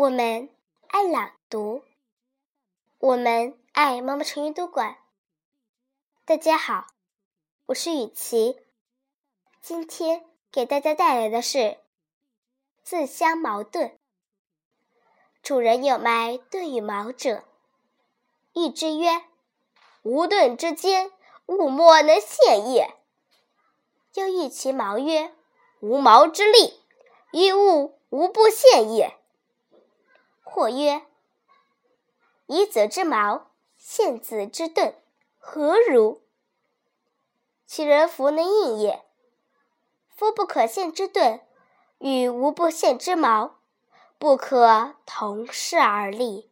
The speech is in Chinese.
我们爱朗读，我们爱妈妈成语读馆。大家好，我是雨琪，今天给大家带来的是《自相矛盾》。主人有卖盾与矛者，喻之曰：“无盾之间，物莫能陷也。”又喻其矛曰：“无矛之利，于物无不陷也。”或曰：“以子之矛陷子之盾，何如？其人弗能应也。夫不可陷之盾与无不陷之矛，不可同世而立。”